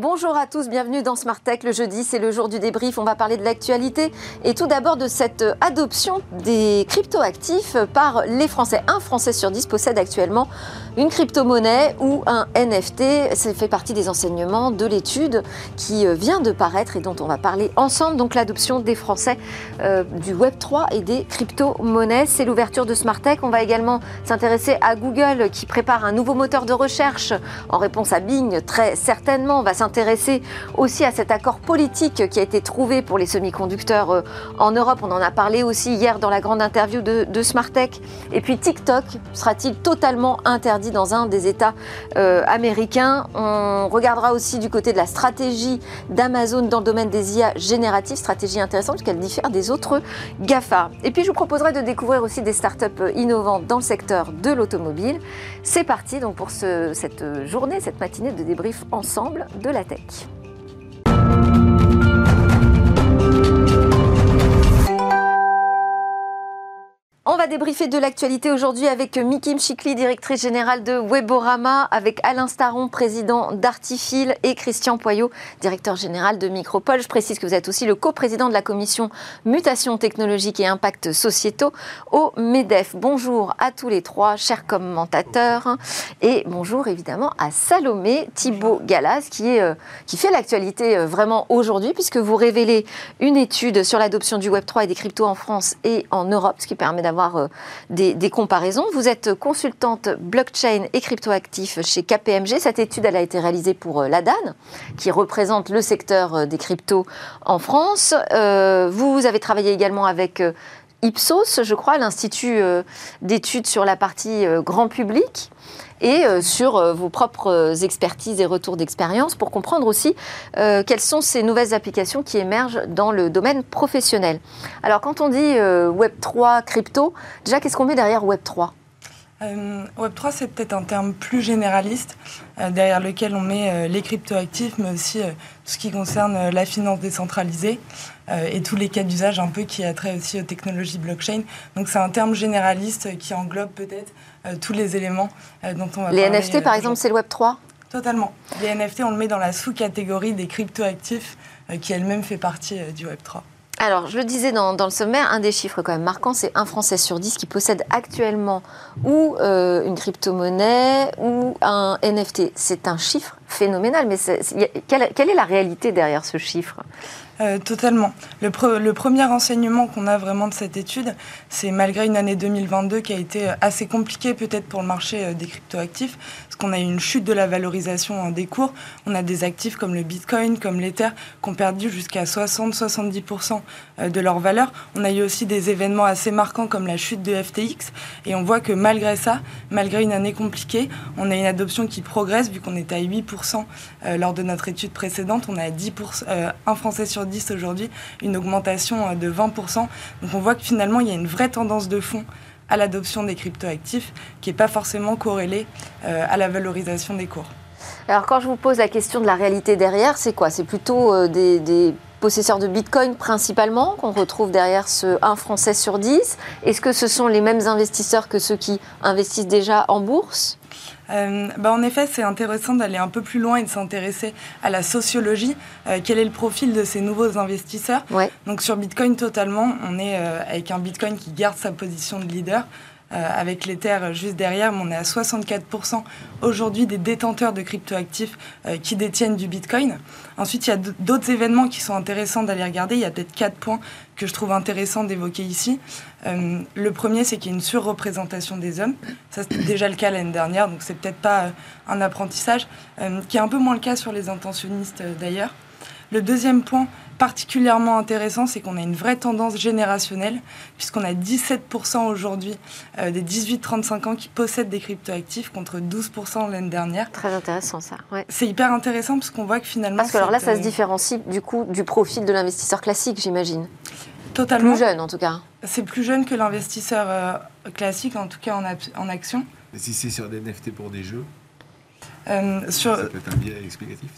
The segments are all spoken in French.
Bonjour à tous, bienvenue dans Smart Tech. Le jeudi, c'est le jour du débrief. On va parler de l'actualité et tout d'abord de cette adoption des cryptoactifs par les Français. Un Français sur dix possède actuellement une crypto-monnaie ou un NFT. Ça fait partie des enseignements de l'étude qui euh, vient de paraître et dont on va parler ensemble. Donc l'adoption des Français euh, du Web3 et des crypto-monnaies. C'est l'ouverture de Smart Tech. On va également s'intéresser à Google qui prépare un nouveau moteur de recherche en réponse à Bing. Très certainement, on va s'intéresser aussi à cet accord politique qui a été trouvé pour les semi-conducteurs euh, en Europe. On en a parlé aussi hier dans la grande interview de, de. Et puis TikTok sera-t-il totalement interdit dans un des États euh, américains On regardera aussi du côté de la stratégie d'Amazon dans le domaine des IA génératives, stratégie intéressante puisqu'elle diffère des autres GAFA. Et puis je vous proposerai de découvrir aussi des startups innovantes dans le secteur de l'automobile. C'est parti donc pour ce, cette journée, cette matinée de débrief ensemble de la tech. On va débriefer de l'actualité aujourd'hui avec Miki Mchikli, directrice générale de Weborama, avec Alain Staron, président d'Artifil, et Christian Poyot, directeur général de Micropole. Je précise que vous êtes aussi le coprésident de la commission Mutation technologique et impact sociétaux au MEDEF. Bonjour à tous les trois, chers commentateurs, et bonjour évidemment à Salomé Thibault Galas, qui, est, euh, qui fait l'actualité euh, vraiment aujourd'hui, puisque vous révélez une étude sur l'adoption du Web3 et des cryptos en France et en Europe, ce qui permet d'avoir euh, des, des, comparaisons. Vous êtes consultante blockchain et cryptoactif chez KPMG. Cette étude, elle a été réalisée pour euh, l'ADAN, qui représente le secteur euh, des cryptos en France. vous avez travaillé également avec Ipsos, je crois, l'Institut d'études sur la partie grand public et euh, sur euh, vos propres expertises et retours d'expérience pour comprendre aussi euh, quelles sont ces nouvelles applications qui émergent dans le domaine professionnel. Alors quand on dit Web3, crypto, déjà qu'est-ce qu'on met derrière Web3 Web3, c'est peut-être un terme plus généraliste, derrière lequel on met les cryptoactifs, mais aussi tout ce qui concerne la finance décentralisée et tous les cas d'usage un peu qui a trait aussi aux technologies blockchain. Donc c'est un terme généraliste qui englobe peut-être euh, tous les éléments euh, dont on va les Les NFT, euh, par exemple, c'est le Web 3 Totalement. Les NFT, on le met dans la sous-catégorie des cryptoactifs qui elle-même fait partie du Web 3. Alors, je le disais dans, le sommaire, un des chiffres quand même marquants, c'est un Français sur dix qui possède actuellement ou une crypto-monnaie ou un NFT. C'est un chiffre phénoménal, mais quelle, est la réalité derrière ce chiffre? Euh, totalement. Le, le, premier enseignement qu'on a vraiment de cette étude, c'est malgré une année 2022 qui a été assez compliquée peut-être pour le marché euh, des cryptoactifs, parce qu'on a eu une chute de la valorisation des cours. On a des actifs comme le Bitcoin, comme l'Ether, qui ont perdu jusqu'à 60-70% euh, de leur valeur. On a eu aussi des événements assez marquants comme la chute de FTX, et on voit que malgré ça, malgré une année compliquée, on a une adoption qui progresse, vu qu'on était à 8% lors de notre étude précédente, on a 10%, un Français sur aujourd'hui, une augmentation euh, de 20%. Donc on voit que finalement, il y a une vraie tendance de fond à l'adoption des cryptoactifs qui n'est pas forcément corrélée euh, à la valorisation des cours. Alors quand je vous pose la question de la réalité derrière, c'est quoi? C'est plutôt euh, des, possesseurs de Bitcoin principalement qu'on retrouve derrière ce 1 Français sur 10 Est-ce que ce sont les mêmes investisseurs que ceux qui investissent déjà en bourse? Euh, bah en effet, c'est intéressant d'aller un peu plus loin et de s'intéresser à la sociologie. Euh, quel est le profil de ces nouveaux investisseurs? Donc sur Bitcoin totalement, on est euh, avec un Bitcoin qui garde sa position de leader. Euh, avec l'Ether juste derrière, mais on est à 64% aujourd'hui des détenteurs de cryptoactifs euh, qui détiennent du Bitcoin. Ensuite, il y a d'autres événements qui sont intéressants d'aller regarder. Il y a peut-être quatre points que je trouve intéressants d'évoquer ici. Euh, le premier, c'est qu'il y a une surreprésentation des hommes. Ça, c'était déjà le cas l'année dernière, donc c'est peut-être pas un apprentissage, qui est un peu moins le cas sur les intentionnistes d'ailleurs. Le deuxième point, particulièrement intéressant, c'est qu'on a une vraie tendance générationnelle, puisqu'on a 17% aujourd'hui euh, des 18-35 ans qui possèdent des cryptoactifs contre 12% l'année dernière. Très intéressant ça. C'est hyper intéressant parce qu'on voit que finalement... Parce que alors là, ça se différencie du coup du profil de l'investisseur classique, j'imagine. Totalement. Plus jeune en tout cas. C'est plus jeune que l'investisseur euh, classique, en tout cas en, en action. si c'est sur des NFT pour des jeux, euh, sur... ça peut être un biais explicatif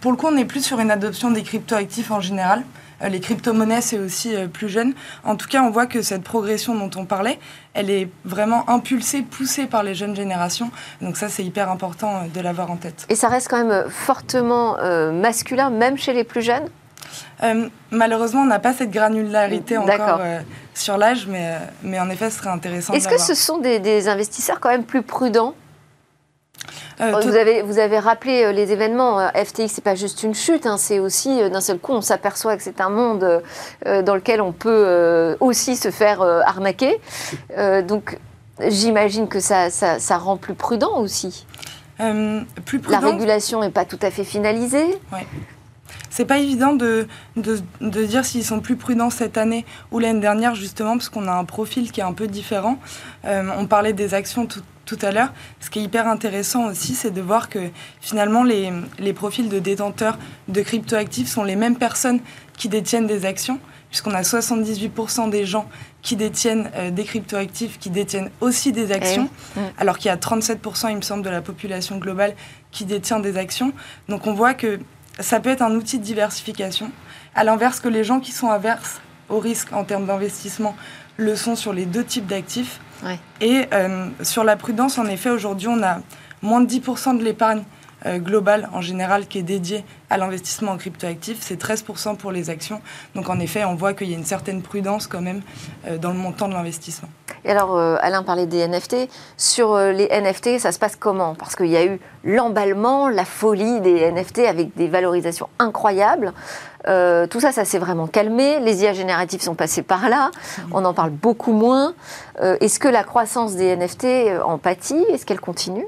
Pour le coup, on est plus sur une adoption des cryptoactifs en général. les crypto-monnaies, c'est aussi plus jeune. En tout cas, on voit que cette progression dont on parlait, elle est vraiment impulsée, poussée par les jeunes générations. Donc ça, c'est hyper important de l'avoir en tête. Et ça reste quand même fortement masculin, même chez les plus jeunes? Euh, malheureusement, on n'a pas cette granularité encore euh, sur l'âge, mais, euh, mais en effet, ce serait intéressant. Est-ce que ce sont des, investisseurs quand même plus prudents? Vous, avez, vous avez rappelé les événements. FTX, c'est pas juste une chute, hein, c'est aussi d'un seul coup, on s'aperçoit que c'est un monde dans lequel on peut aussi se faire arnaquer. donc, j'imagine que ça, ça, rend plus prudent aussi. plus prudent. La régulation n'est pas tout à fait finalisée. Ouais c'est pas évident de, de, dire s'ils sont plus prudents cette année ou l'année dernière, justement, parce qu'on a un profil qui est un peu différent. Euh, on parlait des actions tout, tout à l'heure. Ce qui est hyper intéressant aussi, c'est de voir que finalement, les, les profils de détenteurs de cryptoactifs sont les mêmes personnes qui détiennent des actions, puisqu'on a 78% des gens qui détiennent euh, des cryptoactifs, qui détiennent aussi des actions, eh alors qu'il y a 37%, il me semble, de la population globale qui détient des actions. Donc on voit que ça peut être un outil de diversification, à l'inverse que les gens qui sont averses au risque en termes d'investissement le sont sur les deux types d'actifs. Et euh, sur la prudence, en effet, aujourd'hui, on a moins de 10% de l'épargne euh, globale en général qui est dédiée à l'investissement en cryptoactifs, c'est 13% pour les actions. Donc en effet, on voit qu'il y a une certaine prudence quand même euh, dans le montant de l'investissement. Et alors, euh, Alain parlait des NFT. Sur euh, les NFT, ça se passe comment? Parce qu'il y a eu l'emballement, la folie des NFT avec des valorisations incroyables. Euh, tout ça, ça s'est vraiment calmé. Les IA génératifs sont passés par là. On en parle beaucoup moins. Est-ce que la croissance des NFT en pâtit? Est-ce qu'elle continue?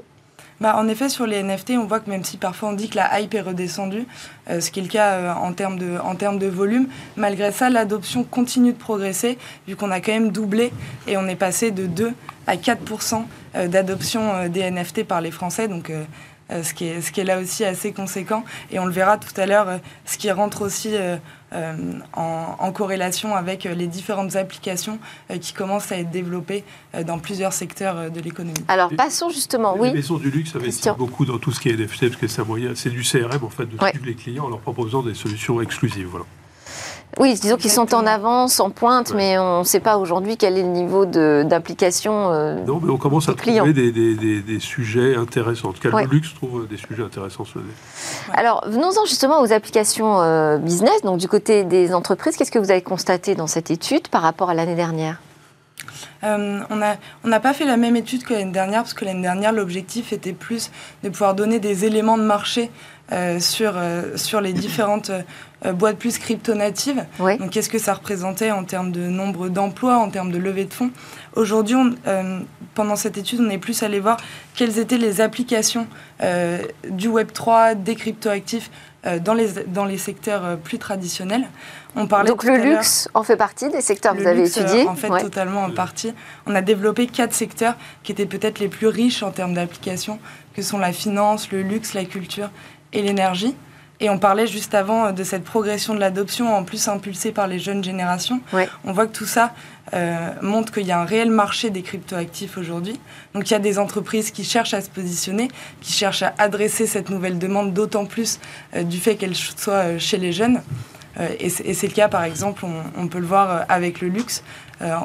Bah, en effet, sur les NFT, on voit que même si parfois on dit que la hype est redescendue, euh, ce qui est le cas euh, en, termes de, en termes de volume, malgré ça, l'adoption continue de progresser, vu qu'on a quand même doublé et on est passé de 2 à 4% euh, d'adoption des NFT par les Français. Donc, ce, qui est, ce qui est là aussi assez conséquent. Et on le verra tout à l'heure, ce qui rentre aussi euh, en, corrélation avec les différentes applications euh, qui commencent à être développées euh, dans plusieurs secteurs de l'économie. Alors passons justement, oui. Les maisons du luxe investissent beaucoup dans tout ce qui est NFT, parce que c'est du CRM en fait, de suivre les clients en leur proposant des solutions exclusives. Voilà. Oui, disons qu'ils sont en avance, en pointe, mais on ne sait pas aujourd'hui quel est le niveau d'implication. Euh, non, mais on commence à trouver des, des, des, sujets intéressants. En tout cas, le luxe trouve des sujets intéressants sur Alors, venons-en justement aux applications euh, business. Donc, du côté des entreprises, qu'est-ce que vous avez constaté dans cette étude par rapport à l'année dernière? Euh, on n'a on pas fait la même étude que l'année dernière, parce que l'année dernière, l'objectif était plus de pouvoir donner des éléments de marché euh, sur, euh, sur les différentes euh, boîtes plus crypto-natives. Donc, qu'est-ce que ça représentait en termes de nombre d'emplois, en termes de levée de fonds? Aujourd'hui, pendant cette étude, on est plus allé voir quelles étaient les applications du Web3, des crypto-actifs dans, les, dans les secteurs plus traditionnels. On parlait Donc le luxe en fait partie des secteurs que vous avez étudiés En fait, totalement en partie. On a développé quatre secteurs qui étaient peut-être les plus riches en termes d'applications, que sont la finance, le luxe, la culture et l'énergie. Et on parlait juste avant euh, de cette progression de l'adoption, en plus impulsée par les jeunes générations. On voit que tout ça euh, montre qu'il y a un réel marché des cryptoactifs aujourd'hui. Donc il y a des entreprises qui cherchent à se positionner, qui cherchent à adresser cette nouvelle demande, d'autant plus euh, du fait qu'elle soit chez les jeunes. et c'est le cas, par exemple, on, on, peut le voir avec le luxe,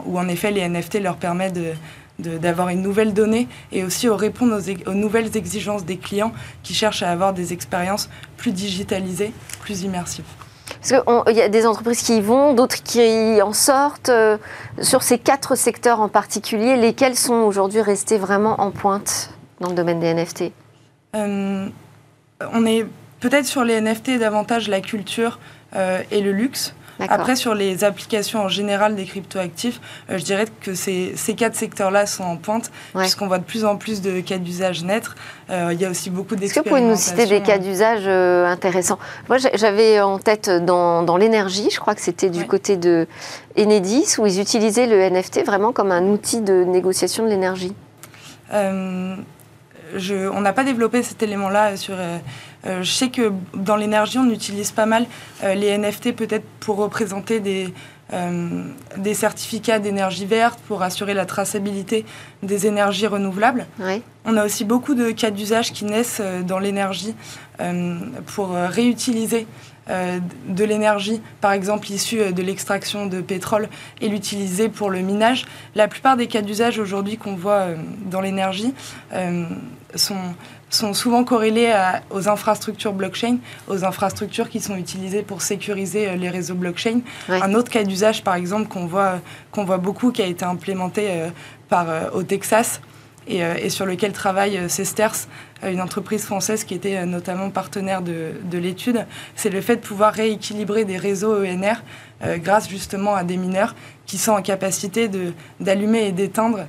où en effet les NFT leur permettent de d'avoir une nouvelle donnée et aussi au répondre aux, nouvelles exigences des clients qui cherchent à avoir des expériences plus digitalisées, plus immersives. Parce qu'il y a des entreprises qui y vont, d'autres qui en sortent. Euh, sur ces quatre secteurs en particulier, lesquels sont aujourd'hui restés vraiment en pointe dans le domaine des NFT euh, On est peut-être sur les NFT davantage la culture euh, et le luxe. Après, sur les applications en général des cryptoactifs, euh, je dirais que ces, ces quatre secteurs-là sont en pointe, puisqu'on voit de plus en plus de cas d'usage naître. Euh, il y a aussi beaucoup d'expérimentations. Est-ce que vous pouvez nous citer des cas d'usage euh, intéressants? Moi, j'avais en tête dans, dans l'énergie, je crois que c'était du côté de Enedis, où ils utilisaient le NFT vraiment comme un outil de négociation de l'énergie. Je, on n'a pas développé cet élément-là sur je sais que dans l'énergie, on utilise pas mal euh, les NFT peut-être pour représenter des, des certificats d'énergie verte pour assurer la traçabilité des énergies renouvelables. On a aussi beaucoup de cas d'usage qui naissent dans l'énergie pour réutiliser euh, de l'énergie, par exemple issue euh, de l'extraction de pétrole, et l'utiliser pour le minage. La plupart des cas d'usage aujourd'hui qu'on voit euh, dans l'énergie sont, sont souvent corrélés aux infrastructures blockchain, aux infrastructures qui sont utilisées pour sécuriser les réseaux blockchain. Un autre cas d'usage, par exemple, qu'on voit, qu'on voit beaucoup, qui a été implémenté par, au Texas, euh, et, sur lequel travaille euh, Cesters, euh, une entreprise française qui était notamment partenaire de, de l'étude, c'est le fait de pouvoir rééquilibrer des réseaux ENR grâce justement à des mineurs qui sont en capacité d'allumer et d'éteindre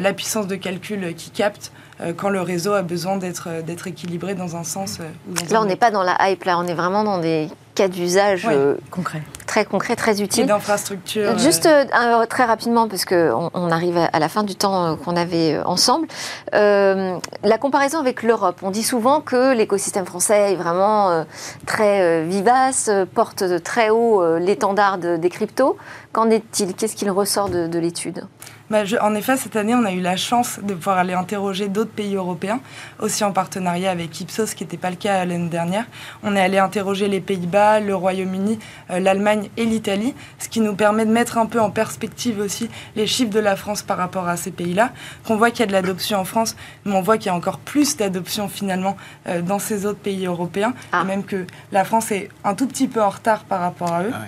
la puissance de calcul qui capte quand le réseau a besoin d'être équilibré dans un sens ou dans Là, on n'est pas dans la hype, là, on est vraiment dans des cas d'usage euh, concret. très concret, très utile. Et d'infrastructure. Euh, juste euh, très rapidement, parce qu'on on arrive à la fin du temps qu'on avait ensemble, la comparaison avec l'Europe. On dit souvent que l'écosystème français est vraiment très vivace, porte très haut l'étendard des cryptos. Qu'en est-il? Qu'est-ce qu'il ressort de l'étude? Bah, en effet, cette année, on a eu la chance de pouvoir aller interroger d'autres pays européens, aussi en partenariat avec Ipsos, ce qui n'était pas le cas l'année dernière. On est allé interroger les Pays-Bas, le Royaume-Uni, euh, l'Allemagne et l'Italie, ce qui nous permet de mettre un peu en perspective aussi les chiffres de la France par rapport à ces pays-là. Qu'on voit qu'il y a de l'adoption en France, mais on voit qu'il y a encore plus d'adoption finalement euh, dans ces autres pays européens, ah. et même que la France est un tout petit peu en retard par rapport à eux. Ah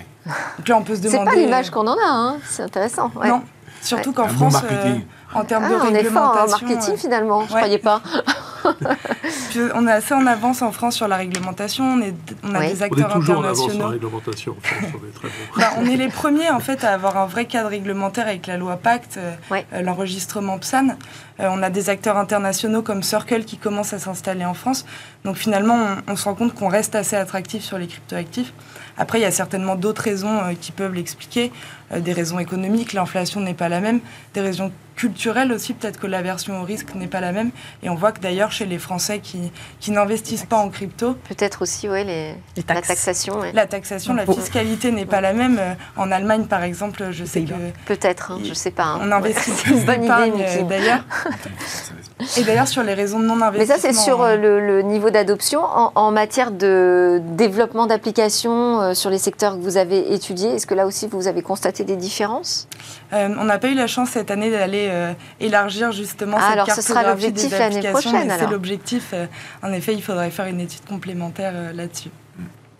on peut se demander. C'est pas l'image qu'on en a, hein. c'est intéressant. Non, Surtout qu'en France, euh, en termes de ah, réglementation... On est fort en marketing finalement, je ne croyais pas. on est assez en avance en France sur la réglementation. On, est, on a des acteurs on est toujours internationaux. En avance sur la réglementation. En France, on, est très bon. bah, on est les premiers en fait à avoir un vrai cadre réglementaire avec la loi Pacte, euh, euh, l'enregistrement PSAN. on a des acteurs internationaux comme Circle qui commencent à s'installer en France. Donc finalement, on, on se rend compte qu'on reste assez attractif sur les cryptoactifs. Après, il y a certainement d'autres raisons qui peuvent l'expliquer. Euh, des raisons économiques, l'inflation n'est pas la même, des raisons culturelles aussi, peut-être que l'aversion au risque n'est pas la même. Et on voit que d'ailleurs, chez les Français qui, qui n'investissent pas en crypto... Peut-être aussi, oui, les, la taxation. La taxation, la fiscalité n'est pas la même. Euh, en Allemagne, par exemple, je sais que... Peut-être, hein, je ne sais pas. Hein. On investit plus d'épargne, d'ailleurs. Et d'ailleurs, sur les raisons de non-investissement. Mais ça, c'est sur euh, le, niveau d'adoption. En, matière de développement d'applications sur les secteurs que vous avez étudiés, est-ce que là aussi, vous avez constaté des différences euh, On n'a pas eu la chance cette année d'aller euh, élargir justement ah, cette alors ce sera l'objectif l'année prochaine. C'est l'objectif. Euh, en effet, il faudrait faire une étude complémentaire là-dessus.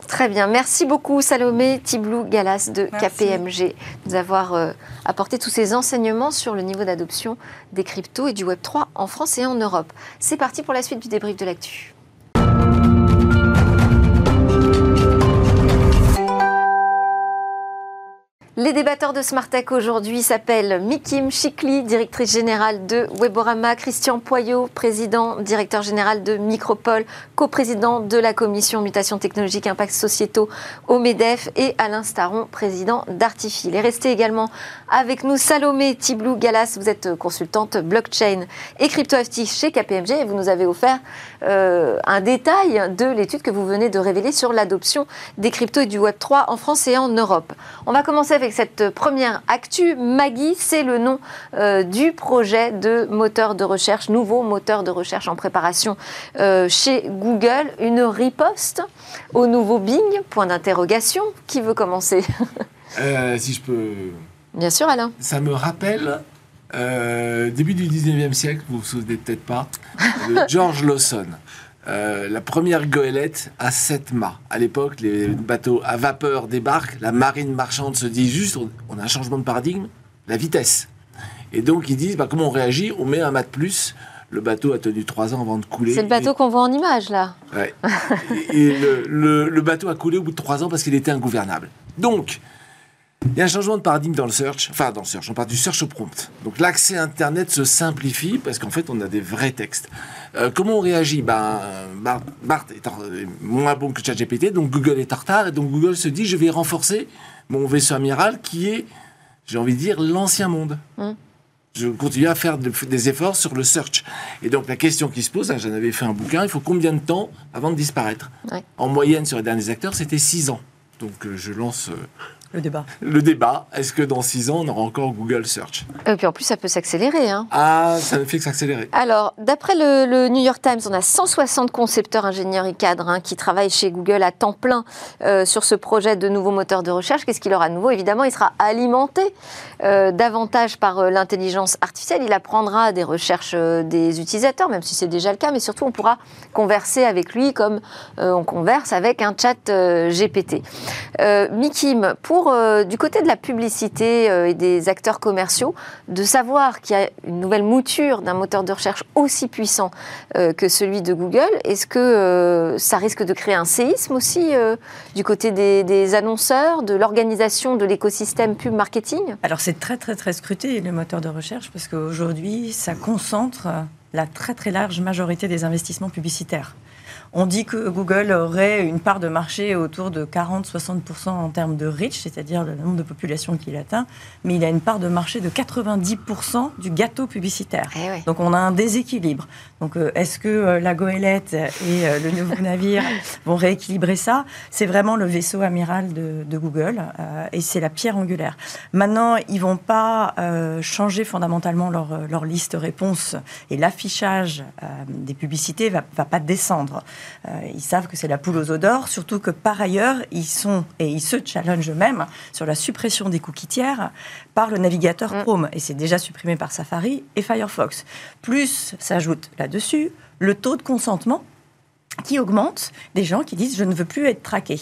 Très bien. Merci beaucoup, Salomé Tiblou Galas de KPMG, de nous avoir apporté tous ces enseignements sur le niveau d'adoption des cryptos et du Web3 en France et en Europe. C'est parti pour la suite du débrief de l'actu. Les débatteurs de Smartech aujourd'hui s'appellent Mikim Chikli, directrice générale de Weborama, Christian Poyot, président, directeur général de Micropole, coprésident de la commission mutation technologique impact sociétaux au MEDEF et Alain Staron, président d'Artifil. Et restez également avec nous Salomé Tiblou Galas, vous êtes consultante blockchain et cryptoactif chez KPMG et vous nous avez offert euh, un détail de l'étude que vous venez de révéler sur l'adoption des cryptos et du Web3 en France et en Europe. On va commencer avec cette première actu. Maggie, c'est le nom euh, du projet de moteur de recherche, nouveau moteur de recherche en préparation euh, chez Google. Une riposte au nouveau Bing? Point d'interrogation. Qui veut commencer? Si je peux. Bien sûr, Alain. Ça me rappelle début du 19e siècle, vous vous souvenez peut-être pas, de George Lawson. Euh, la première goélette à 7 mâts. À l'époque, les bateaux à vapeur débarquent, la marine marchande se dit juste, on a un changement de paradigme, la vitesse. Et donc ils disent, bah, comment on réagit? On met un mât de plus. Le bateau a tenu 3 ans avant de couler. C'est le bateau qu'on voit en image, là. Ouais. et le, bateau a coulé au bout de 3 ans parce qu'il était ingouvernable. Donc, il y a un changement de paradigme dans le search, enfin dans le search, on parle du search au prompt. Donc l'accès Internet se simplifie parce qu'en fait on a des vrais textes. Euh, comment on réagit? Ben, Bart, est moins bon que ChatGPT, donc Google est en retard, et donc Google se dit je vais renforcer mon vaisseau amiral qui est, j'ai envie de dire, l'ancien monde. Mmh. Je continue à faire des efforts sur le search. Et donc la question qui se pose, hein, j'en avais fait un bouquin, il faut combien de temps avant de disparaître? En moyenne sur les derniers acteurs, c'était 6 ans. Donc euh, je lance euh, le débat. Le débat, est-ce que dans six ans, on aura encore Google Search Et puis en plus, ça peut s'accélérer. Hein. Ah, ça ne fait que s'accélérer. Alors, d'après le, New York Times, on a 160 concepteurs, ingénieurs et cadres hein, qui travaillent chez Google à temps plein euh, sur ce projet de nouveau moteur de recherche. Qu'est-ce qu'il aura de nouveau? Évidemment, il sera alimenté euh, davantage par euh, l'intelligence artificielle. Il apprendra des recherches des utilisateurs, même si c'est déjà le cas, mais surtout, on pourra converser avec lui comme on converse avec un chat GPT. Mikim, pour euh, du côté de la publicité euh, et des acteurs commerciaux, de savoir qu'il y a une nouvelle mouture d'un moteur de recherche aussi puissant euh, que celui de Google, est-ce que ça risque de créer un séisme aussi du côté des, annonceurs, de l'organisation de l'écosystème pub marketing? Alors c'est très très très scruté le moteur de recherche parce qu'aujourd'hui ça concentre la très très large majorité des investissements publicitaires. On dit que Google aurait une part de marché autour de 40-60% en termes de reach, c'est-à-dire le nombre de populations qu'il atteint, mais il a une part de marché de 90% du gâteau publicitaire. Eh Donc on a un déséquilibre. Donc euh, est-ce que euh, la goélette et euh, le nouveau navire vont rééquilibrer ça? C'est vraiment le vaisseau amiral de, Google et c'est la pierre angulaire. Maintenant, ils vont pas changer fondamentalement leur, leur liste réponse et l'affichage des publicités va, va pas descendre. Ils savent que c'est la poule aux œufs d'or, surtout que par ailleurs, ils sont et ils se challengent eux-mêmes sur la suppression des cookies tiers par le navigateur mm. Chrome. Et c'est déjà supprimé par Safari et Firefox. Plus s'ajoute là-dessus le taux de consentement qui augmente des gens qui disent je ne veux plus être traqué.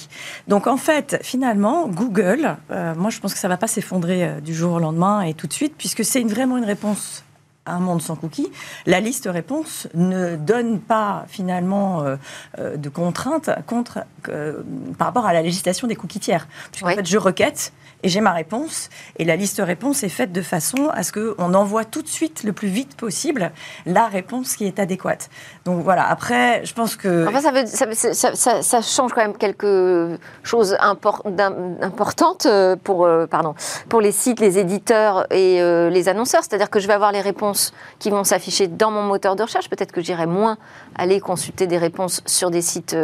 Donc en fait, finalement, Google, euh, moi je pense que ça ne va pas s'effondrer euh, du jour au lendemain et tout de suite, puisque c'est vraiment une réponse un monde sans cookies, la liste réponse ne donne pas finalement euh, euh, de contraintes contre, euh, par rapport à la législation des cookies tiers. Puisqu'en fait, je requête et j'ai ma réponse. Et la liste réponse est faite de façon à ce qu'on envoie tout de suite, le plus vite possible, la réponse qui est adéquate. Donc voilà, après, je pense que... Enfin, ça, veut, ça, ça, change quand même quelque chose importante euh, pour, euh, pardon, pour les sites, les éditeurs et les annonceurs. C'est-à-dire que je vais avoir les réponses qui vont s'afficher dans mon moteur de recherche. Peut-être que j'irai moins aller consulter des réponses sur des sites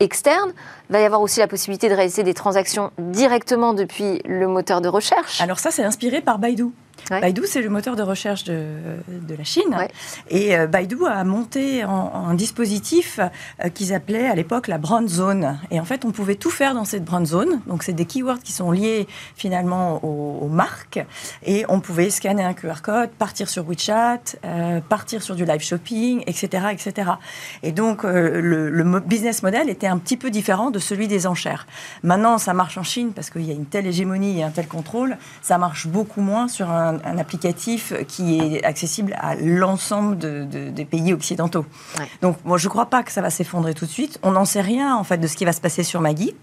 externes. Il va y avoir aussi la possibilité de réaliser des transactions directement depuis le moteur de recherche. Alors ça, c'est inspiré par Baidu. Baidu, c'est le moteur de recherche de, de la Chine. Et euh, Baidu a monté un dispositif euh, qu'ils appelaient à l'époque la brand zone. Et en fait, on pouvait tout faire dans cette brand zone. Donc, c'est des keywords qui sont liés finalement aux, marques. Et on pouvait scanner un QR code, partir sur WeChat, euh, partir sur du live shopping, etc. etc. Et donc, le, le, business model était un petit peu différent de celui des enchères. Maintenant, ça marche en Chine parce qu'il y a une telle hégémonie et un tel contrôle. Ça marche beaucoup moins sur un un, applicatif qui est accessible à l'ensemble des pays occidentaux. Donc, moi, je ne crois pas que ça va s'effondrer tout de suite. On n'en sait rien, en fait, de ce qui va se passer sur Maggie.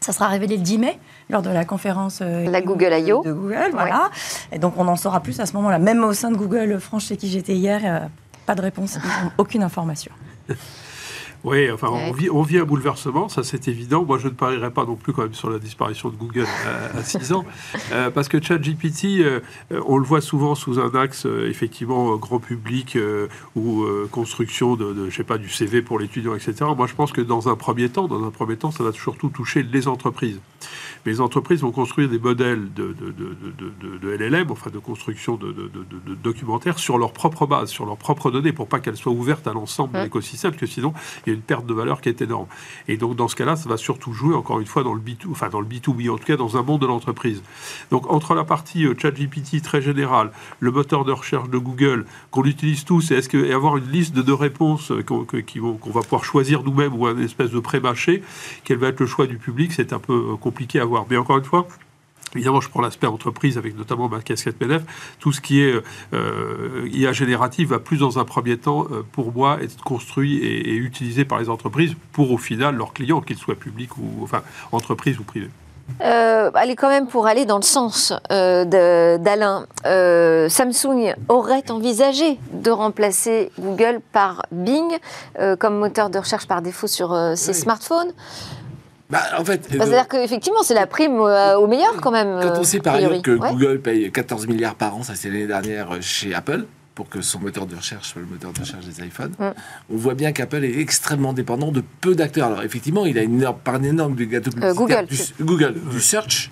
Ça sera révélé le 10 mai lors de la conférence euh, la Google I.O. de Google, voilà. Et donc on en saura plus à ce moment-là. Même au sein de Google France, chez qui j'étais hier, euh, pas de réponse, aucune information. Oui, enfin, on vit, on vit, un bouleversement, ça c'est évident. Moi, je ne parierais pas non plus quand même sur la disparition de Google à, 6 ans, euh, parce que ChatGPT, euh, on le voit souvent sous un axe, euh, effectivement, grand public ou construction de, de, je sais pas, du CV pour l'étudiant, etc. Moi, je pense que dans un premier temps, dans un premier temps, ça va surtout toucher les entreprises les entreprises vont construire des modèles de, de, LLM, enfin de construction de, documentaires sur leur propre base, sur leurs propres données, pour pas qu'elles soient ouvertes à l'ensemble de l'écosystème, parce que sinon il y a une perte de valeur qui est énorme. Et donc dans ce cas-là, ça va surtout jouer encore une fois dans le B2, enfin dans le B2B, en tout cas dans un monde de l'entreprise. Donc entre la partie euh, ChatGPT très générale, le moteur de recherche de Google qu'on utilise tous, et est-ce que et avoir une liste de, réponses euh, qu'on va pouvoir choisir nous-mêmes ou un espèce de pré-mâché, quel va être le choix du public, c'est un peu euh, compliqué à voir. Mais encore une fois, Évidemment, je prends l'aspect entreprise avec notamment ma casquette PDF. Tout ce qui est euh, IA générative va plus dans un premier temps, euh, pour moi, être construit et, utilisé par les entreprises pour au final leurs clients, qu'ils soient publics ou enfin entreprises ou privés. Euh, allez, quand même, pour aller dans le sens d'Alain, Samsung aurait envisagé de remplacer Google par Bing comme moteur de recherche par défaut sur ses smartphones. Bah, en fait, bah, C'est-à-dire qu'effectivement, c'est la prime au meilleur quand même. Quand on sait par ailleurs que Google paye 14 milliards par an, ça c'est l'année dernière chez Apple, pour que son moteur de recherche soit le moteur de recherche des iPhones, mm. on voit bien qu'Apple est extrêmement dépendant de peu d'acteurs. Alors effectivement, il a une part énorme du gâteau euh, Google, du, Google, du search,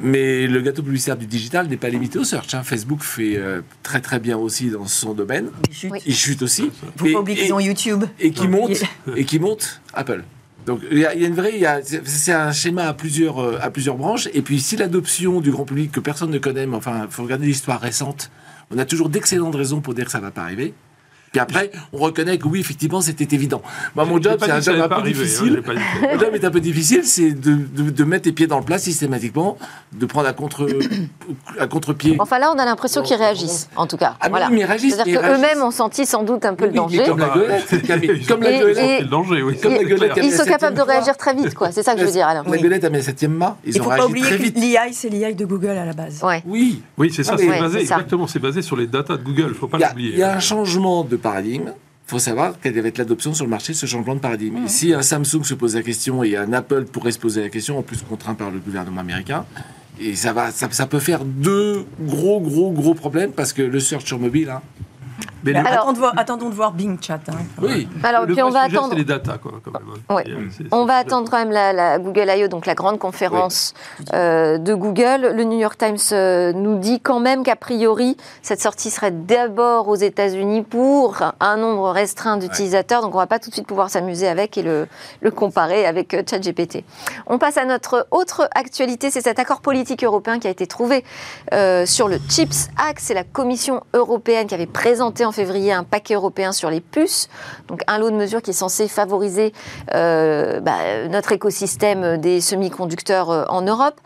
Mais le gâteau publicitaire du digital n'est pas limité au search. Hein. Facebook fait euh, très très bien aussi dans son domaine. Il chute, il chute aussi. Faut pas oublier qu'ils ont YouTube. Et qui monte, et qui monte Apple. Donc il y, a une vraie, c'est un schéma à plusieurs, euh, à plusieurs branches. Et puis si l'adoption du grand public que personne ne connaît, mais enfin, faut regarder l'histoire récente, on a toujours d'excellentes raisons pour dire que ça ne va pas arriver. Puis après, on reconnaît que oui, effectivement, c'était évident. Moi, mon job, c'est un job un peu difficile. Hein, mon job est un peu difficile, c'est de, de, mettre les pieds dans le plat systématiquement, de prendre à contre à contre-pied. Enfin là, on a l'impression qu'ils réagissent, en tout cas. Ah, voilà. mais ils réagissent. C'est-à-dire qu'eux-mêmes ont senti sans doute un peu le danger. Comme la gueulette. comme la gueulette. le danger, oui. Comme la gueulette. Ils sont capables de réagir très vite, quoi. C'est ça que je veux dire, Alain. La gueulette a mis la septième mât. Ils ont réagi très vite. L'IA, c'est l'IA de Google à la base. Oui. Oui, c'est ça. C'est basé exactement. C'est basé sur les datas de Google. Il ne faut pas l'oublier. Il y a un changement de paradigme il faut savoir quelle va être l'adoption sur le marché de ce changement de paradigme. si un Samsung se pose la question et un Apple pourrait se poser la question, en plus contraint par le gouvernement américain, et ça, va, ça, ça peut faire deux gros, gros, gros problèmes parce que le search sur mobile, hein, mais attendons, de voir, Bing Chat. Hein. Oui. Alors, puis on va attendre. C'est les data, quoi, quand même. Hein. on va attendre quand même la, Google I.O., donc la grande conférence euh, de Google. Le New York Times euh, nous dit quand même qu'a priori, cette sortie serait d'abord aux États-Unis pour un nombre restreint d'utilisateurs. Donc, on va pas tout de suite pouvoir s'amuser avec et le, le comparer avec euh, ChatGPT. On passe à notre autre actualité, c'est cet accord politique européen qui a été trouvé sur le Chips Act. C'est la Commission européenne qui avait en février un paquet européen sur les puces, donc un lot de mesures qui est censé favoriser euh, bah, notre écosystème des semi-conducteurs euh, en Europe.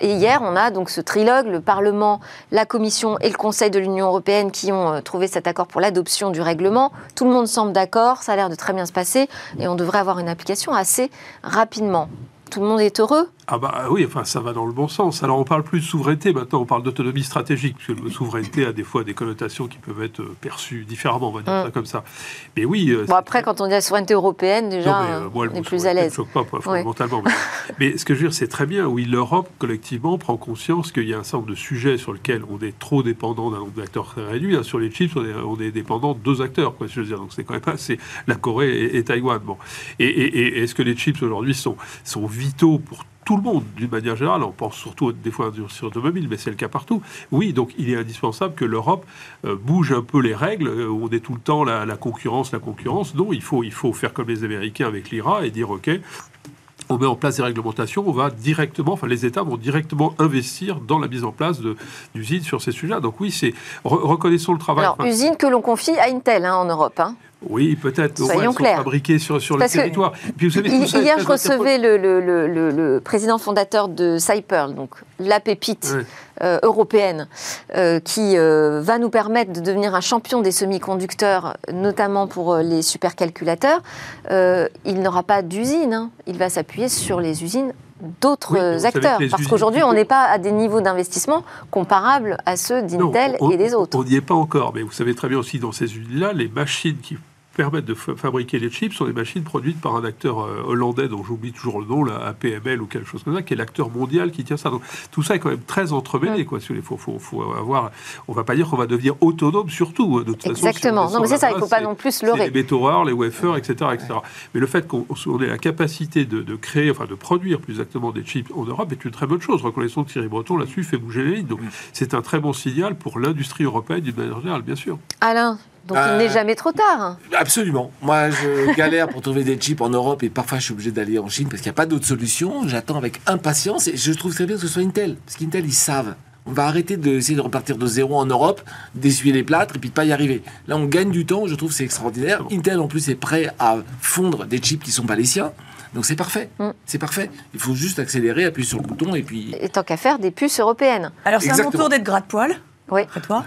Et hier, on a donc ce trilogue, le Parlement, la Commission et le Conseil de l'Union européenne qui ont euh, trouvé cet accord pour l'adoption du règlement. Tout le monde semble d'accord, ça a l'air de très bien se passer et on devrait avoir une application assez rapidement. Tout le monde est heureux ah bah oui, enfin ça va dans le bon sens. Alors on parle plus de souveraineté, maintenant on parle d'autonomie stratégique, parce que la souveraineté a des fois des connotations qui peuvent être perçues différemment, on va dire mm. ça comme ça. Mais oui... Euh, bon après quand on dit la souveraineté européenne, déjà euh, on est plus à l'aise. choque pas, fondamentalement. mais, ce que je veux dire, c'est très bien, oui, l'Europe collectivement prend conscience qu'il y a un certain nombre de sujets sur lesquels on est trop dépendant d'un nombre d'acteurs très réduit. Hein. Sur les chips, on est, dépendant de deux acteurs, quoi, je veux dire. Donc c'est quand même pas, c'est la Corée et, Taïwan. Bon. Et, et est-ce que les chips aujourd'hui sont, sont vitaux pour tout le monde, d'une manière générale, on pense surtout des fois sur automobile, mais c'est le cas partout. Oui, donc il est indispensable que l'Europe euh, bouge un peu les règles. Euh, on est tout le temps la, concurrence, la concurrence. Non, il faut, il faut faire comme les Américains avec l'IRA et dire OK. On met en place des réglementations, on va directement, enfin les États vont directement investir dans la mise en place d'usines sur ces sujets-là. Donc oui, c'est reconnaissons le travail. Alors, usine que l'on confie à Intel hein, en Europe. Hein. Oui, peut-être. Soyons clairs. Fabriqués sur, sur le territoire. Puis, vous savez, hier, je recevais le, le, le, président fondateur de Cyper, donc la pépite euh, européenne, euh, qui euh, va nous permettre de devenir un champion des semi-conducteurs, notamment pour les supercalculateurs. il n'aura pas d'usine. Hein. Il va s'appuyer sur les usines d'autres acteurs. Parce qu'aujourd'hui, on n'est pas à des niveaux d'investissement comparables à ceux d'Intel et des autres. On n'y est pas encore, mais vous savez très bien aussi dans ces usines-là, les machines qui permettent de fabriquer les chips sont des machines produites par un acteur euh, hollandais dont j'oublie toujours le nom, la APML ou quelque chose comme ça, qui est l'acteur mondial qui tient ça. Donc tout ça est quand même très entremêlé. Quoi. Il faut, faut, faut, avoir, on va pas dire qu'on va devenir autonome surtout. De toute Exactement. Façon, non, mais c'est ça, il ne faut pas non plus leurrer. Les métaux rares, les wafers, etc., etc. Mais le fait qu'on ait la capacité de, créer, enfin de produire plus exactement des chips en Europe est une très bonne chose. Reconnaissons que Thierry Breton là-dessus fait bouger les lignes. Donc c'est un très bon signal pour l'industrie européenne d'une manière générale, bien sûr. Alain, donc il n'est euh, jamais trop tard. Absolument. Moi, je galère pour trouver des chips en Europe et parfois je suis obligé d'aller en Chine parce qu'il n'y a pas d'autre solution. J'attends avec impatience et je trouve très bien que ce soit Intel. Parce qu'Intel, ils savent. On va arrêter d'essayer de repartir de zéro en Europe, d'essuyer les plâtres et puis de pas y arriver. Là, on gagne du temps, je trouve c'est extraordinaire. Intel, en plus, est prêt à fondre des chips qui sont pas les siens. Donc c'est parfait, mm. c'est parfait. Il faut juste accélérer, appuyer sur le bouton et puis... Et tant qu'à faire, des puces européennes. Alors c'est à mon tour d'être gratte-poil oui. après toi.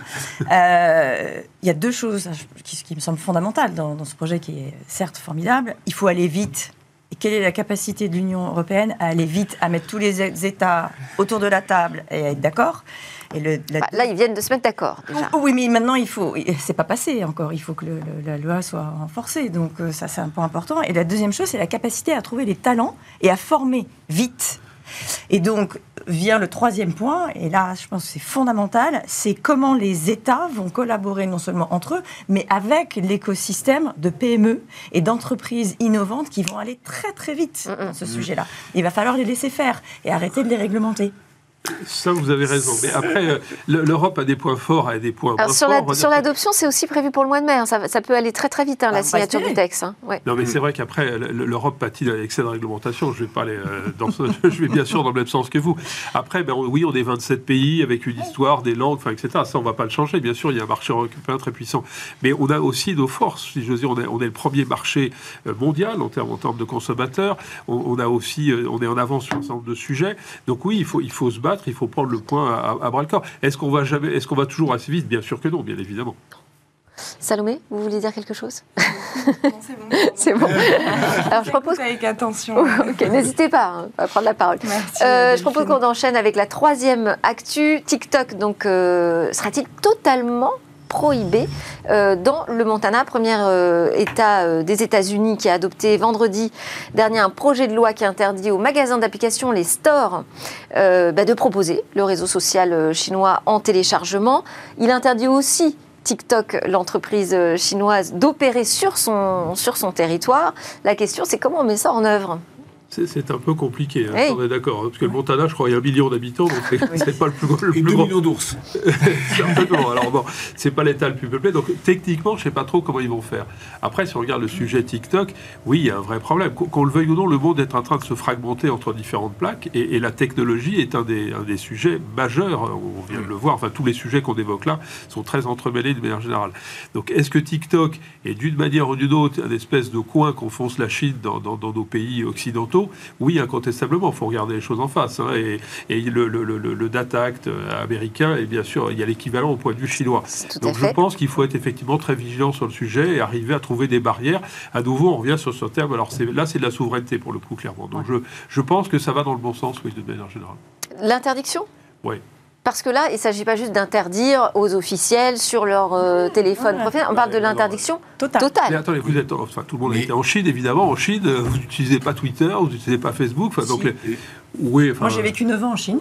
Euh, il y a deux choses qui, me semblent fondamentales dans, ce projet qui est certes formidable. Il faut aller vite. Et quelle est la capacité de l'Union européenne à aller vite, à mettre tous les États autour de la table et à être d'accord? Et le, bah, là, ils viennent de se mettre d'accord. Oui, mais maintenant, il faut. C'est pas passé encore. Il faut que la loi soit renforcée. Donc, euh, ça, c'est un point important. Et la deuxième chose, c'est la capacité à trouver les talents et à former vite et donc vient le troisième point, et là je pense que c'est fondamental, c'est comment les États vont collaborer non seulement entre eux, mais avec l'écosystème de PME et d'entreprises innovantes qui vont aller très très vite mm, mm. dans ce sujet-là. Il va falloir les laisser faire et arrêter de les réglementer. Ça, vous avez raison. Mais après, euh, l'Europe a des points forts et des points moins sur forts. sur l'adoption, c'est aussi prévu pour le mois de mai. Hein. Ça, peut aller très très vite, hein, la ah, signature du texte. Hein. Non, mais c'est vrai qu'après, l'Europe pâtit d'un excès de réglementation. Je vais pas aller euh, dans je vais bien sûr dans le même sens que vous. Après, ben, oui, on est 27 pays avec une histoire, des langues, etc. Ça, on va pas le changer. Bien sûr, il y a un marché européen très puissant. Mais on a aussi nos forces. Si je veux dire, on est, on est le premier marché euh, mondial en termes, en termes de consommateurs. On, a aussi, on est en avance sur un certain nombre de sujets. Donc oui, il faut, il faut se battre, il faut prendre le à, bras le corps. Est-ce qu'on va jamais, est-ce qu'on va toujours assez vite? Bien sûr que non, bien évidemment. Salomé, vous voulez dire quelque chose? Non, c'est bon. c'est bon. Alors je propose avec attention. ok, n'hésitez pas hein, à prendre la parole. Merci. Euh, je propose qu'on enchaîne avec la troisième actu. TikTok, donc, euh, sera-t-il totalement prohibé euh, dans le Montana, premier euh, État euh, des États-Unis qui a adopté vendredi dernier un projet de loi qui interdit aux magasins d'applications, les stores, bah, de proposer le réseau social chinois en téléchargement. Il interdit aussi TikTok, l'entreprise chinoise, d'opérer sur son, sur son territoire. La question, c'est comment on met ça en œuvre? C'est un peu compliqué, hein, on est d'accord. Hein, parce que le Montana, je crois, il y a un million d'habitants, donc c'est pas le plus, le Et plus millions d'ours. Alors bon, c'est pas l'État le plus peuplé, donc techniquement, je sais pas trop comment ils vont faire. Après, si on regarde le sujet TikTok, oui, il y a un vrai problème. Qu'on le veuille ou non, le monde est en train de se fragmenter entre différentes plaques, et, la technologie est un des, un des, sujets majeurs. On vient de le voir. Enfin, tous les sujets qu'on évoque là sont très entremêlés de manière générale. Donc, est-ce que TikTok est d'une manière ou d'une autre un espèce de coin qu'on fonce la Chine dans, dans nos pays occidentaux oui, incontestablement, il faut regarder les choses en face. Hein, et, le, Data Act euh, américain, et bien sûr, il y a l'équivalent au point de vue chinois. Donc je pense qu'il faut être effectivement très vigilant sur le sujet et arriver à trouver des barrières. À nouveau, on revient sur ce terme. Alors là, c'est de la souveraineté pour le coup, clairement. Donc je, je pense que ça va dans le bon sens, oui, de manière générale. L'interdiction? Oui. Parce que là, il ne s'agit pas juste d'interdire aux officiels sur leur euh, téléphone professionnel. On parle de l'interdiction totale. Mais attendez, vous êtes, enfin, tout le monde a été en Chine, évidemment. En Chine, vous n'utilisez pas Twitter, vous n'utilisez pas Facebook. donc oui, Moi, j'ai vécu 9 ans en Chine.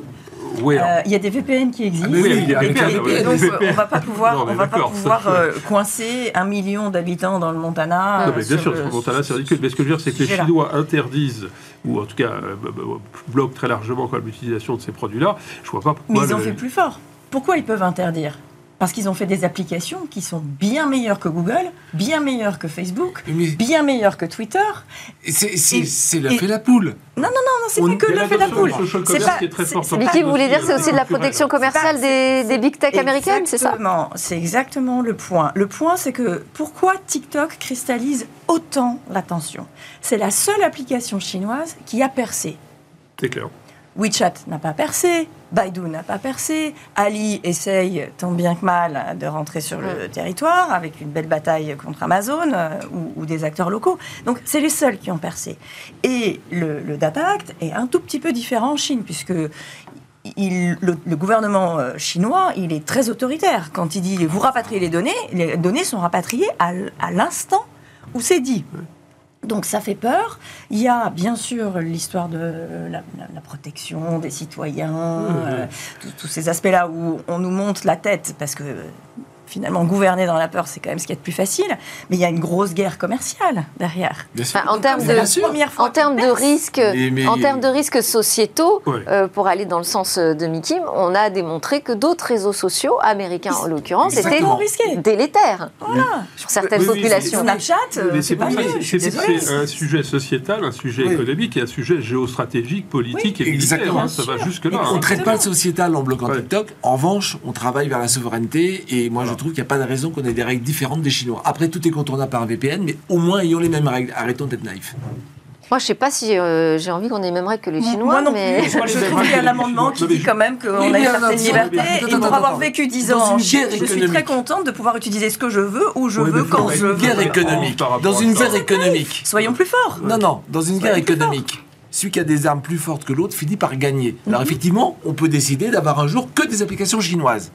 Euh, il y a des VPN qui existent. Ah, oui, donc, on ne va pas pouvoir, on va pas pouvoir euh, coincer un million d'habitants dans le Montana. Non, mais bien sûr, le Montana, c'est ridicule. Mais ce que je veux dire, c'est que les Chinois interdisent, ou en tout cas bloquent très largement l'utilisation de ces produits-là. Je vois pas pourquoi. Mais ils ont fait plus fort. Pourquoi ils peuvent interdire? Parce qu'ils ont fait des applications qui sont bien meilleures que Google, bien meilleures que Facebook, bien meilleures que Twitter. C'est le fait la poule. Non, non, non, c'est pas que le fait la poule. C'est pas. Mais qui voulait dire c'est aussi de la protection commerciale des, des big tech américaines, c'est ça C'est exactement le point. Le point, c'est que pourquoi TikTok cristallise autant l'attention? C'est la seule application chinoise qui a percé. C'est clair. WeChat n'a pas percé, Baidu n'a pas percé, Ali essaye tant bien que mal de rentrer sur le territoire avec une belle bataille contre Amazon euh, ou, des acteurs locaux. Donc c'est les seuls qui ont percé. Et le, Data Act est un tout petit peu différent en Chine puisque le, gouvernement euh, chinois, il est très autoritaire. Quand il dit vous rapatriez les données, les données sont rapatriées à, à l'instant où c'est dit. Donc ça fait peur. Il y a bien sûr l'histoire de la, protection des citoyens, euh, tous ces aspects-là où on nous monte la tête parce que finalement, gouverner dans la peur, c'est quand même ce qui est le plus facile. Mais il y a une grosse guerre commerciale derrière. en termes de, en termes de risques, en termes de risques sociétaux, euh, pour aller dans le sens de Mickey, on a démontré que d'autres réseaux sociaux, américains en l'occurrence, étaient délétères voilà. sur certaines populations. Snapchat, euh, c'est un sujet sociétal, un sujet économique et un sujet géostratégique, politique et militaire. Hein, ça va jusque là. On ne hein. traite pas le sociétal en bloquant TikTok. En revanche, on travaille vers la souveraineté et moi je trouve qu'il n'y a pas de raison qu'on ait des règles différentes des Chinois. Après, tout est contournable par un VPN, mais au moins ayons les mêmes règles. Arrêtons d'être naïfs. Moi, je ne sais pas si euh, j'ai envie qu'on ait les mêmes règles que les Chinois. Moi non mais... plus. je trouve qu'il y a un amendement qui dit quand même qu'on a une certaine liberté. Et pour avoir vécu 10 ans en Chine, je suis très contente de pouvoir utiliser ce que je veux, où je veux, quand je veux. Dans une guerre économique. Dans une guerre économique. Soyons plus forts. Non, non, dans une guerre économique celui qui a des armes plus fortes que l'autre finit par gagner. Alors mhm. effectivement, on peut décider d'avoir un jour que des applications chinoises.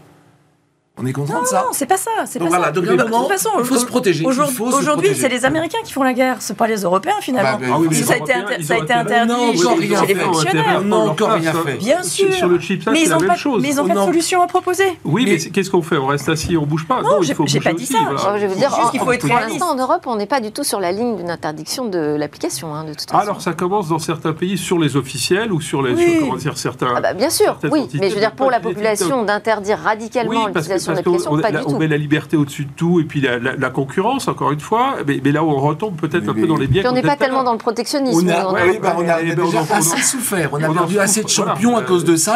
On est content de ça Non, c'est pas ça. C'est pas voilà, ça. donc de, toute façon, il faut se protéger. Aujourd'hui, c'est les Américains qui font la guerre, c'est pas les Européens finalement. Bah, oui, ça, a été, ça a été interdit chez, les fonctionnaires. On n'a encore rien fait. Bien sûr. Sur le chip, mais ils n'ont pas, mais ils ont pas de solution à proposer. Oui, mais qu'est-ce qu'on fait? On reste assis, on bouge pas Non, j'ai pas dit ça. Je veux dire, il faut être réaliste. En Europe, on n'est pas du tout sur la ligne d'une interdiction de l'application, hein, de toute façon. Alors, ça commence dans certains pays sur les officiels ou sur les, comment dire, certains. Ah bah, bien sûr, oui, mais je veux dire pour la population d'interdire radicalement l'utilisation de l'application, pas du tout. On met la liberté au-dessus de tout et puis la concurrence, encore une fois, mais là où on retombe peut-être un peu dans les biais. on n'est pas tellement dans le protectionnisme. On a déjà assez souffert, on a perdu assez de champions à cause de ça.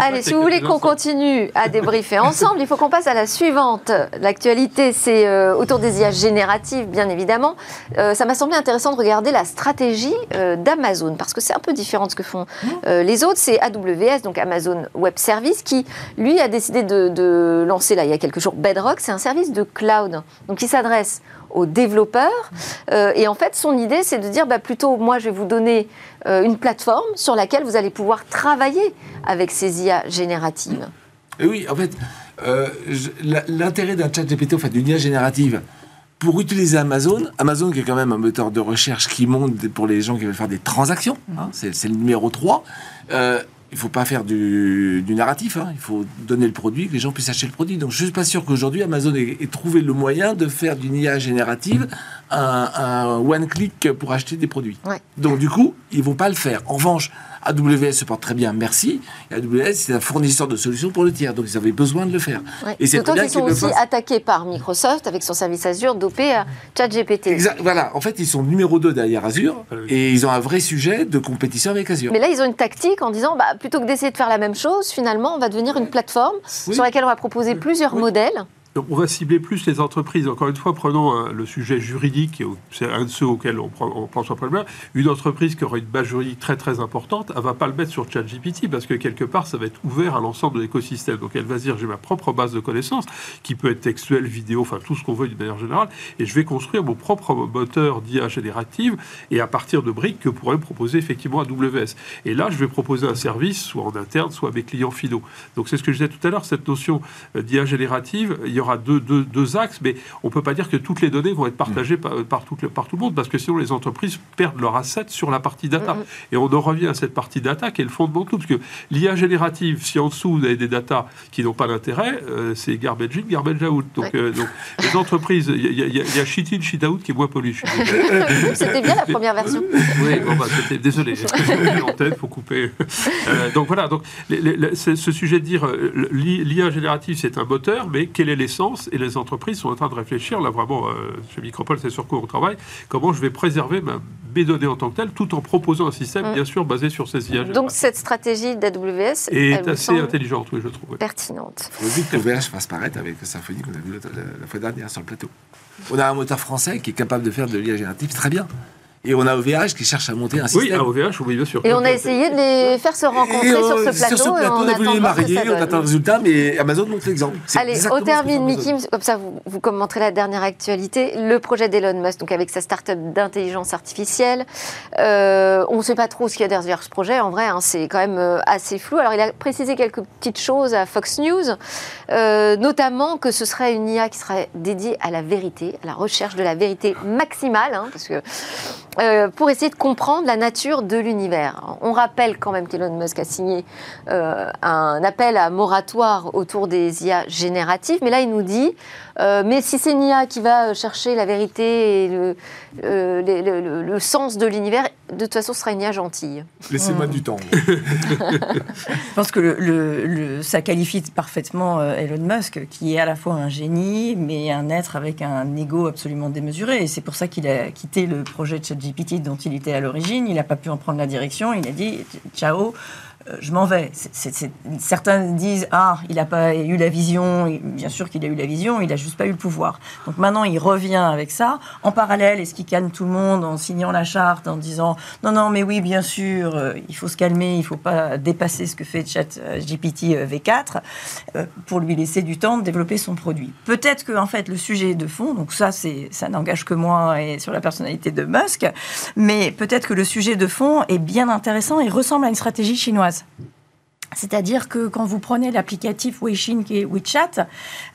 Allez, si vous voulez qu'on continue à débriefer ensemble, il faut qu'on passe à la suivante. L'actualité, c'est euh, autour des IA génératives, bien évidemment. Euh, ça m'a semblé intéressant de regarder la stratégie euh, d'Amazon, parce que c'est un peu différent de ce que font les autres. C'est AWS, donc Amazon Web Service, qui, lui, a décidé de, lancer, là, il y a quelques jours, Bedrock. C'est un service de cloud, donc qui s'adresse aux développeurs. et en fait, son idée, c'est de dire, bah, plutôt, moi, je vais vous donner une plateforme sur laquelle vous allez pouvoir travailler avec ces IA génératives. Oui, en fait, euh, l'intérêt d'un chat GPT, en fait, d'une IA générative, pour utiliser Amazon, Amazon qui est quand même un moteur de recherche qui monte pour les gens qui veulent faire des transactions, hein, c'est le numéro 3, euh, il ne faut pas faire du, narratif, hein, il faut donner le produit, que les gens puissent acheter le produit. Donc je ne suis pas sûr qu'aujourd'hui Amazon ait, trouvé le moyen de faire d'une IA générative un, one-click pour acheter des produits. Donc du coup, ils ne vont pas le faire. En revanche, AWS se porte très bien, merci. Et AWS, c'est un fournisseur de solutions pour le tiers, donc ils avaient besoin de le faire. Et c'est D'autant qu'ils sont aussi attaqués par Microsoft avec son service Azure dopé à ChatGPT. Voilà, en fait, ils sont numéro 2 derrière Azure ah et ils ont un vrai sujet de compétition avec Azure. Mais là, ils ont une tactique en disant, bah, plutôt que d'essayer de faire la même chose, finalement, on va devenir une plateforme sur laquelle on va proposer plusieurs modèles on va cibler plus les entreprises. Encore une fois, prenons euh, le sujet juridique, c'est un de ceux auxquels on, on pense en premier. Une entreprise qui aurait une base juridique très très importante, elle va pas le mettre sur ChatGPT parce que quelque part, ça va être ouvert à l'ensemble de l'écosystème. Donc elle va dire, j'ai ma propre base de connaissances qui peut être textuelle, vidéo, enfin tout ce qu'on veut d'une manière générale, et je vais construire mon propre moteur d'IA générative et à partir de briques que pourrait proposer effectivement AWS. Et là, je vais proposer un service, soit en interne, soit à mes clients finaux. Donc c'est ce que je disais tout à l'heure, cette notion euh, d'IA générative, il y aura deux, deux, axes, mais on ne peut pas dire que toutes les données vont être partagées par, par, tout, par, tout, le monde, parce que sinon les entreprises perdent leur asset sur la partie data. Et on en revient à cette partie data qui est le fondement de tout, parce que l'IA générative, si en dessous vous avez des data qui n'ont pas d'intérêt, euh, c'est garbage in, garbage out. Donc, euh, donc les entreprises, il y, a shit in, shit out qui est moins poli. C'était bien la première version. Oui, bon, bah, désolé, en tête, faut couper. Euh, donc voilà, donc ce sujet de dire l'IA générative c'est un moteur, mais quel est l'essence et les entreprises sont en train de réfléchir, là vraiment, euh, chez Micropole, c'est sur quoi on travaille, comment je vais préserver ma, mes données en tant que telles, tout en proposant un système, mm. bien sûr, basé sur ces IA. Donc cette stratégie d'AWS est assez intelligente, oui, je trouve. Pertinente. Il faut vite que VH fasse paraître avec Symfony qu'on a vu la fois dernière sur le plateau. On a un moteur français qui est capable de faire de l'IA générative très bien. Et on a OVH qui cherche à monter un système. Oui, OVH, oui, bien sûr. Et on a essayé de les faire se rencontrer sur ce plateau. Sur ce plateau, on, a voulu les marier, on attend le résultat, mais Amazon montre l'exemple. Allez, au termine, Mickey, comme ça vous, vous, commenterez la dernière actualité. Le projet d'Elon Musk, donc avec sa start-up d'intelligence artificielle. Euh, on ne sait pas trop ce qu'il y a derrière ce projet, en vrai, hein, c'est quand même euh, assez flou. Alors il a précisé quelques petites choses à Fox News, euh, notamment que ce serait une IA qui serait dédiée à la vérité, à la recherche de la vérité maximale, hein, parce que euh, pour essayer de comprendre la nature de l'univers. On rappelle quand même qu'Elon Musk a signé euh, un appel à moratoire autour des IA génératives, mais là il nous dit euh, mais si c'est Nia qui va chercher la vérité et le, euh, le, sens de l'univers, de toute façon, ce sera une Nia gentille. Laissez-moi du temps. Je pense que le, ça qualifie parfaitement Elon Musk, qui est à la fois un génie, mais un être avec un ego absolument démesuré. Et c'est pour ça qu'il a quitté le projet de ChatGPT dont il était à l'origine. Il n'a pas pu en prendre la direction. Il a dit ciao. Euh, je m'en vais. certains disent ah il n'a pas eu la vision. Bien sûr qu'il a eu la vision, il n'a juste pas eu le pouvoir. Donc maintenant il revient avec ça. En parallèle, est-ce qu'il calme tout le monde en signant la charte, en disant non non mais oui bien sûr euh, il faut se calmer, il ne faut pas dépasser ce que fait ChatGPT euh, V4 pour lui laisser du temps de développer son produit. Peut-être que en fait le sujet de fond, donc ça ça n'engage que moi et sur la personnalité de Musk, mais peut-être que le sujet de fond est bien intéressant et ressemble à une stratégie chinoise C'est-à-dire que quand vous prenez l'applicatif WeChat,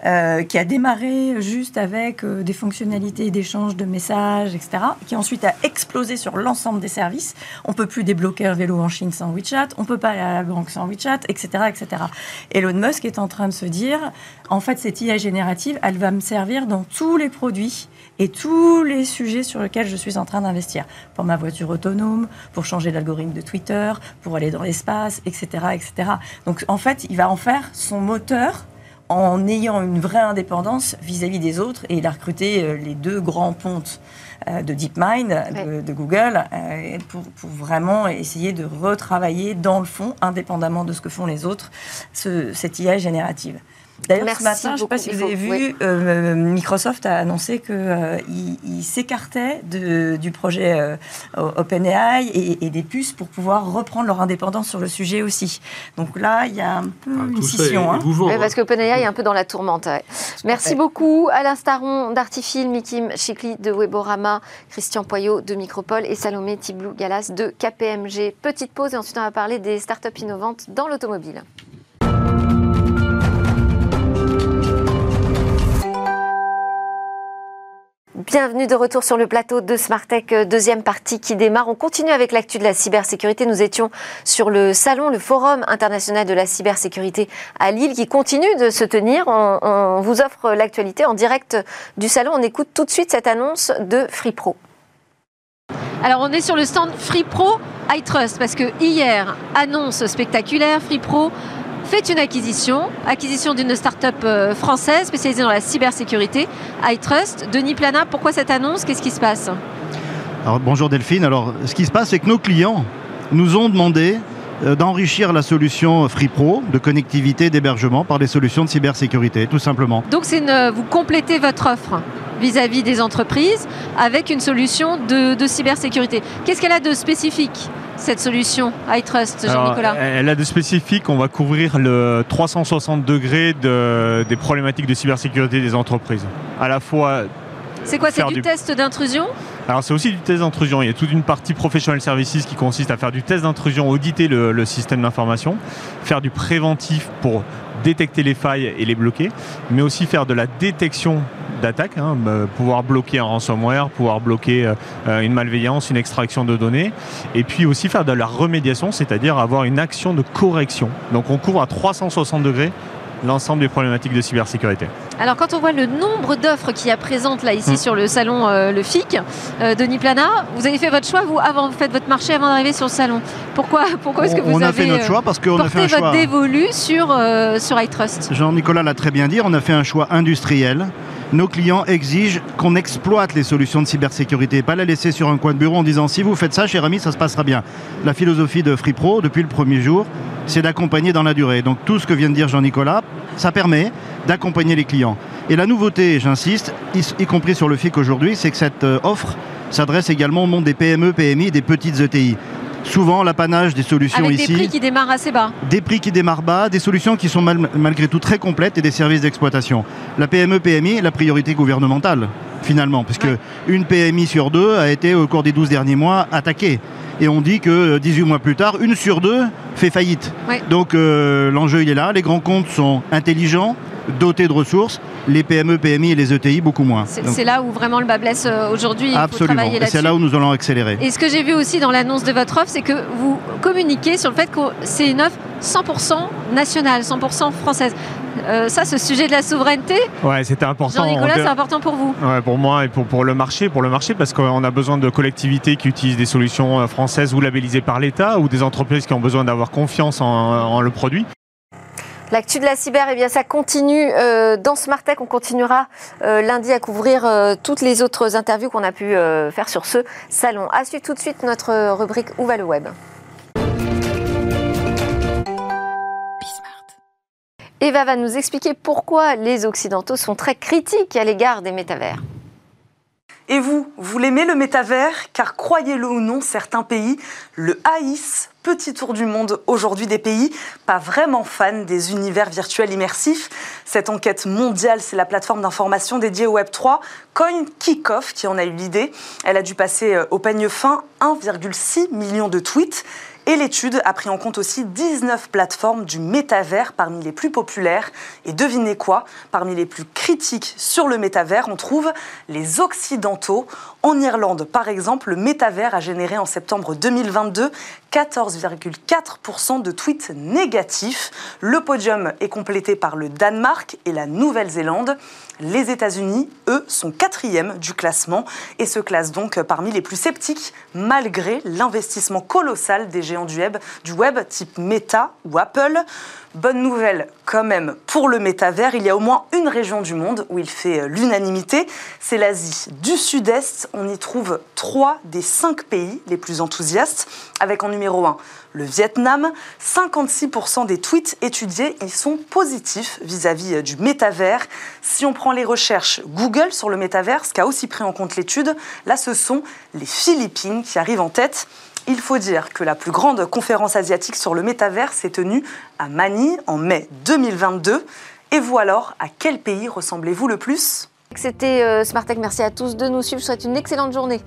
euh, qui a démarré juste avec euh, des fonctionnalités d'échange de messages, etc., qui ensuite a explosé sur l'ensemble des services, on peut plus débloquer un vélo en Chine sans WeChat, on peut pas aller à la banque sans WeChat, etc., etc. Elon Musk est en train de se dire, en fait, cette IA générative, elle va me servir dans tous les produits et tous les sujets sur lesquels je suis en train d'investir. Pour ma voiture autonome, pour changer l'algorithme de Twitter, pour aller dans l'espace, etc., etc. Donc en fait, il va en faire son moteur en ayant une vraie indépendance vis-à-vis des autres. Et il a recruté euh, les deux grands pontes euh, de DeepMind, de, Google, euh, pour, pour, vraiment essayer de retravailler dans le fond, indépendamment de ce que font les autres, ce, cette IA générative. D'ailleurs, ce matin, je ne sais pas si vous avez vu, euh, Microsoft a annoncé qu'il euh, il s'écartait du projet euh, OpenAI et, des puces pour pouvoir reprendre leur indépendance sur le sujet aussi. Donc là, il y a un peu ah, une scission. Hein. Hein. parce qu'OpenAI est un peu dans la tourmente. Merci beaucoup Alain Staron d'Artifil, Mikim Chikli de Weborama, Christian Poyot de Micropole et Salomé Tiblou-Galas de KPMG. Petite pause et ensuite on va parler des startups innovantes dans l'automobile. Bienvenue de retour sur le plateau de Smartech, euh, deuxième partie qui démarre. On continue avec l'actu de la cybersécurité. Nous étions sur le salon, le Forum international de la cybersécurité à Lille, qui continue de se tenir. On, vous offre l'actualité en direct du salon. On écoute tout de suite cette annonce de FreePro. Alors on est sur le stand FreePro iTrust parce que hier, annonce spectaculaire, FreePro fait une acquisition, acquisition d'une start-up euh, française spécialisée dans la cybersécurité, iTrust. Denis Plana, pourquoi cette annonce? Qu'est-ce qui se passe? Alors, Bonjour Delphine. Alors, ce qui se passe, c'est que nos clients nous ont demandé d'enrichir la solution FreePro de connectivité d'hébergement par des solutions de cybersécurité, tout simplement. Donc, c'est une, vous complétez votre offre vis-à-vis des entreprises avec une solution de, de cybersécurité. Qu'est-ce qu'elle a de spécifique cette solution iTrust, Jean-Nicolas Elle a de spécifiques, on va couvrir le 360 degrés de, des problématiques de cybersécurité des entreprises. À la fois. C'est quoi C'est du, test d'intrusion? Alors c'est aussi du test d'intrusion. Il y a toute une partie professional services qui consiste à faire du test d'intrusion, auditer le, le système d'information, faire du préventif pour détecter les failles et les bloquer, mais aussi faire de la détection d'attaque, hein, bah, pouvoir bloquer un ransomware, pouvoir bloquer euh, une malveillance, une extraction de données, et puis aussi faire de la remédiation, c'est-à-dire avoir une action de correction. Donc on couvre à 360 degrés l'ensemble des problématiques de cybersécurité. Alors quand on voit le nombre d'offres qu'il y a présentes là ici hmm. sur le salon euh, Le FIC, euh, Denis Plana, vous avez fait votre choix vous avant vous faites votre marché avant d'arriver sur le salon. Pourquoi pourquoi est-ce que vous on a fait notre choix parce qu'on a fait un votre dévolu sur sur iTrust? Jean-Nicolas l'a très bien dit, on a fait un choix industriel nos clients exigent qu'on exploite les solutions de cybersécurité, pas la laisser sur un coin de bureau en disant si vous faites ça, cher ami, ça se passera bien. La philosophie de FreePro, depuis le premier jour, c'est d'accompagner dans la durée. Donc tout ce que vient de dire Jean-Nicolas, ça permet d'accompagner les clients. Et la nouveauté, j'insiste, y, compris sur le FIC aujourd'hui, c'est que cette euh, offre s'adresse également au monde des PME, PMI, des petites ETI souvent l'apanage des solutions Avec ici. Des prix qui démarrent assez bas. Des prix qui démarrent bas, des solutions qui sont malgré tout très complètes et des services d'exploitation. La PME PMI est la priorité gouvernementale finalement, puisque une PMI sur deux a été au cours des 12 derniers mois attaquée. Et on dit que 18 mois plus tard, une sur deux fait faillite. Donc euh, l'enjeu il est là, les grands comptes sont intelligents, dotés de ressources, les PME, PMI et les ETI beaucoup moins. C'est là où vraiment le bas blesse euh, aujourd'hui. Absolument. C'est là où nous allons accélérer. Et ce que j'ai vu aussi dans l'annonce de votre offre, c'est que vous communiquez sur le fait que c'est une offre 100% nationale, 100% française. Euh, ça, ce sujet de la souveraineté. Ouais, c'était important. Jean-Nicolas, c'est important pour vous. Ouais, pour moi et pour, pour le marché, pour le marché, parce qu'on a besoin de collectivités qui utilisent des solutions euh, françaises ou labellisées par l'État, ou des entreprises qui ont besoin d'avoir confiance en, en le produit. L'actu de la cyber, eh bien, ça continue euh, dans Smartech. On continuera euh, lundi à couvrir euh, toutes les autres interviews qu'on a pu faire sur ce salon. À suivre tout de suite notre rubrique Où va le web? Eva va nous expliquer pourquoi les Occidentaux sont très critiques à l'égard des métavers. Et vous, vous l'aimez le métavers? Car croyez-le ou non, certains pays le haïssent. Petit tour du monde aujourd'hui des pays pas vraiment fans des univers virtuels immersifs. Cette enquête mondiale, c'est la plateforme d'information dédiée au Web3, Coin Kickoff, qui en a eu l'idée. Elle a dû passer euh, au peigne fin 1,6 million de tweets Et l'étude a pris en compte aussi 19 plateformes du métavers parmi les plus populaires. Et devinez quoi? Parmi les plus critiques sur le métavers, on trouve les Occidentaux. En Irlande, par exemple, le métavers a généré en septembre 2022 14,4% de tweets négatifs. Le podium est complété par le Danemark et la Nouvelle-Zélande. Les États-Unis, eux, sont quatrièmes du classement et se classent donc parmi les plus sceptiques malgré l'investissement colossal des géants du web, du web type Meta ou Apple. Bonne nouvelle quand même pour le métavers, il y a au moins une région du monde où il fait l'unanimité, c'est l'Asie du Sud-Est. On y trouve trois des cinq pays les plus enthousiastes, avec en numéro 1 le Vietnam. 56% des tweets étudiés y sont positifs vis-à-vis du métavers. Si on prend les recherches Google sur le métavers, ce qu'a aussi pris en compte l'étude, là ce sont les Philippines qui arrivent en tête. Il faut dire que la plus grande conférence asiatique sur le métavers s'est tenue à Manille en mai 2022. Et vous alors, à quel pays ressemblez-vous le plus? C'était euh, Smart Tech. Merci à tous de nous suivre. Je vous souhaite une excellente journée.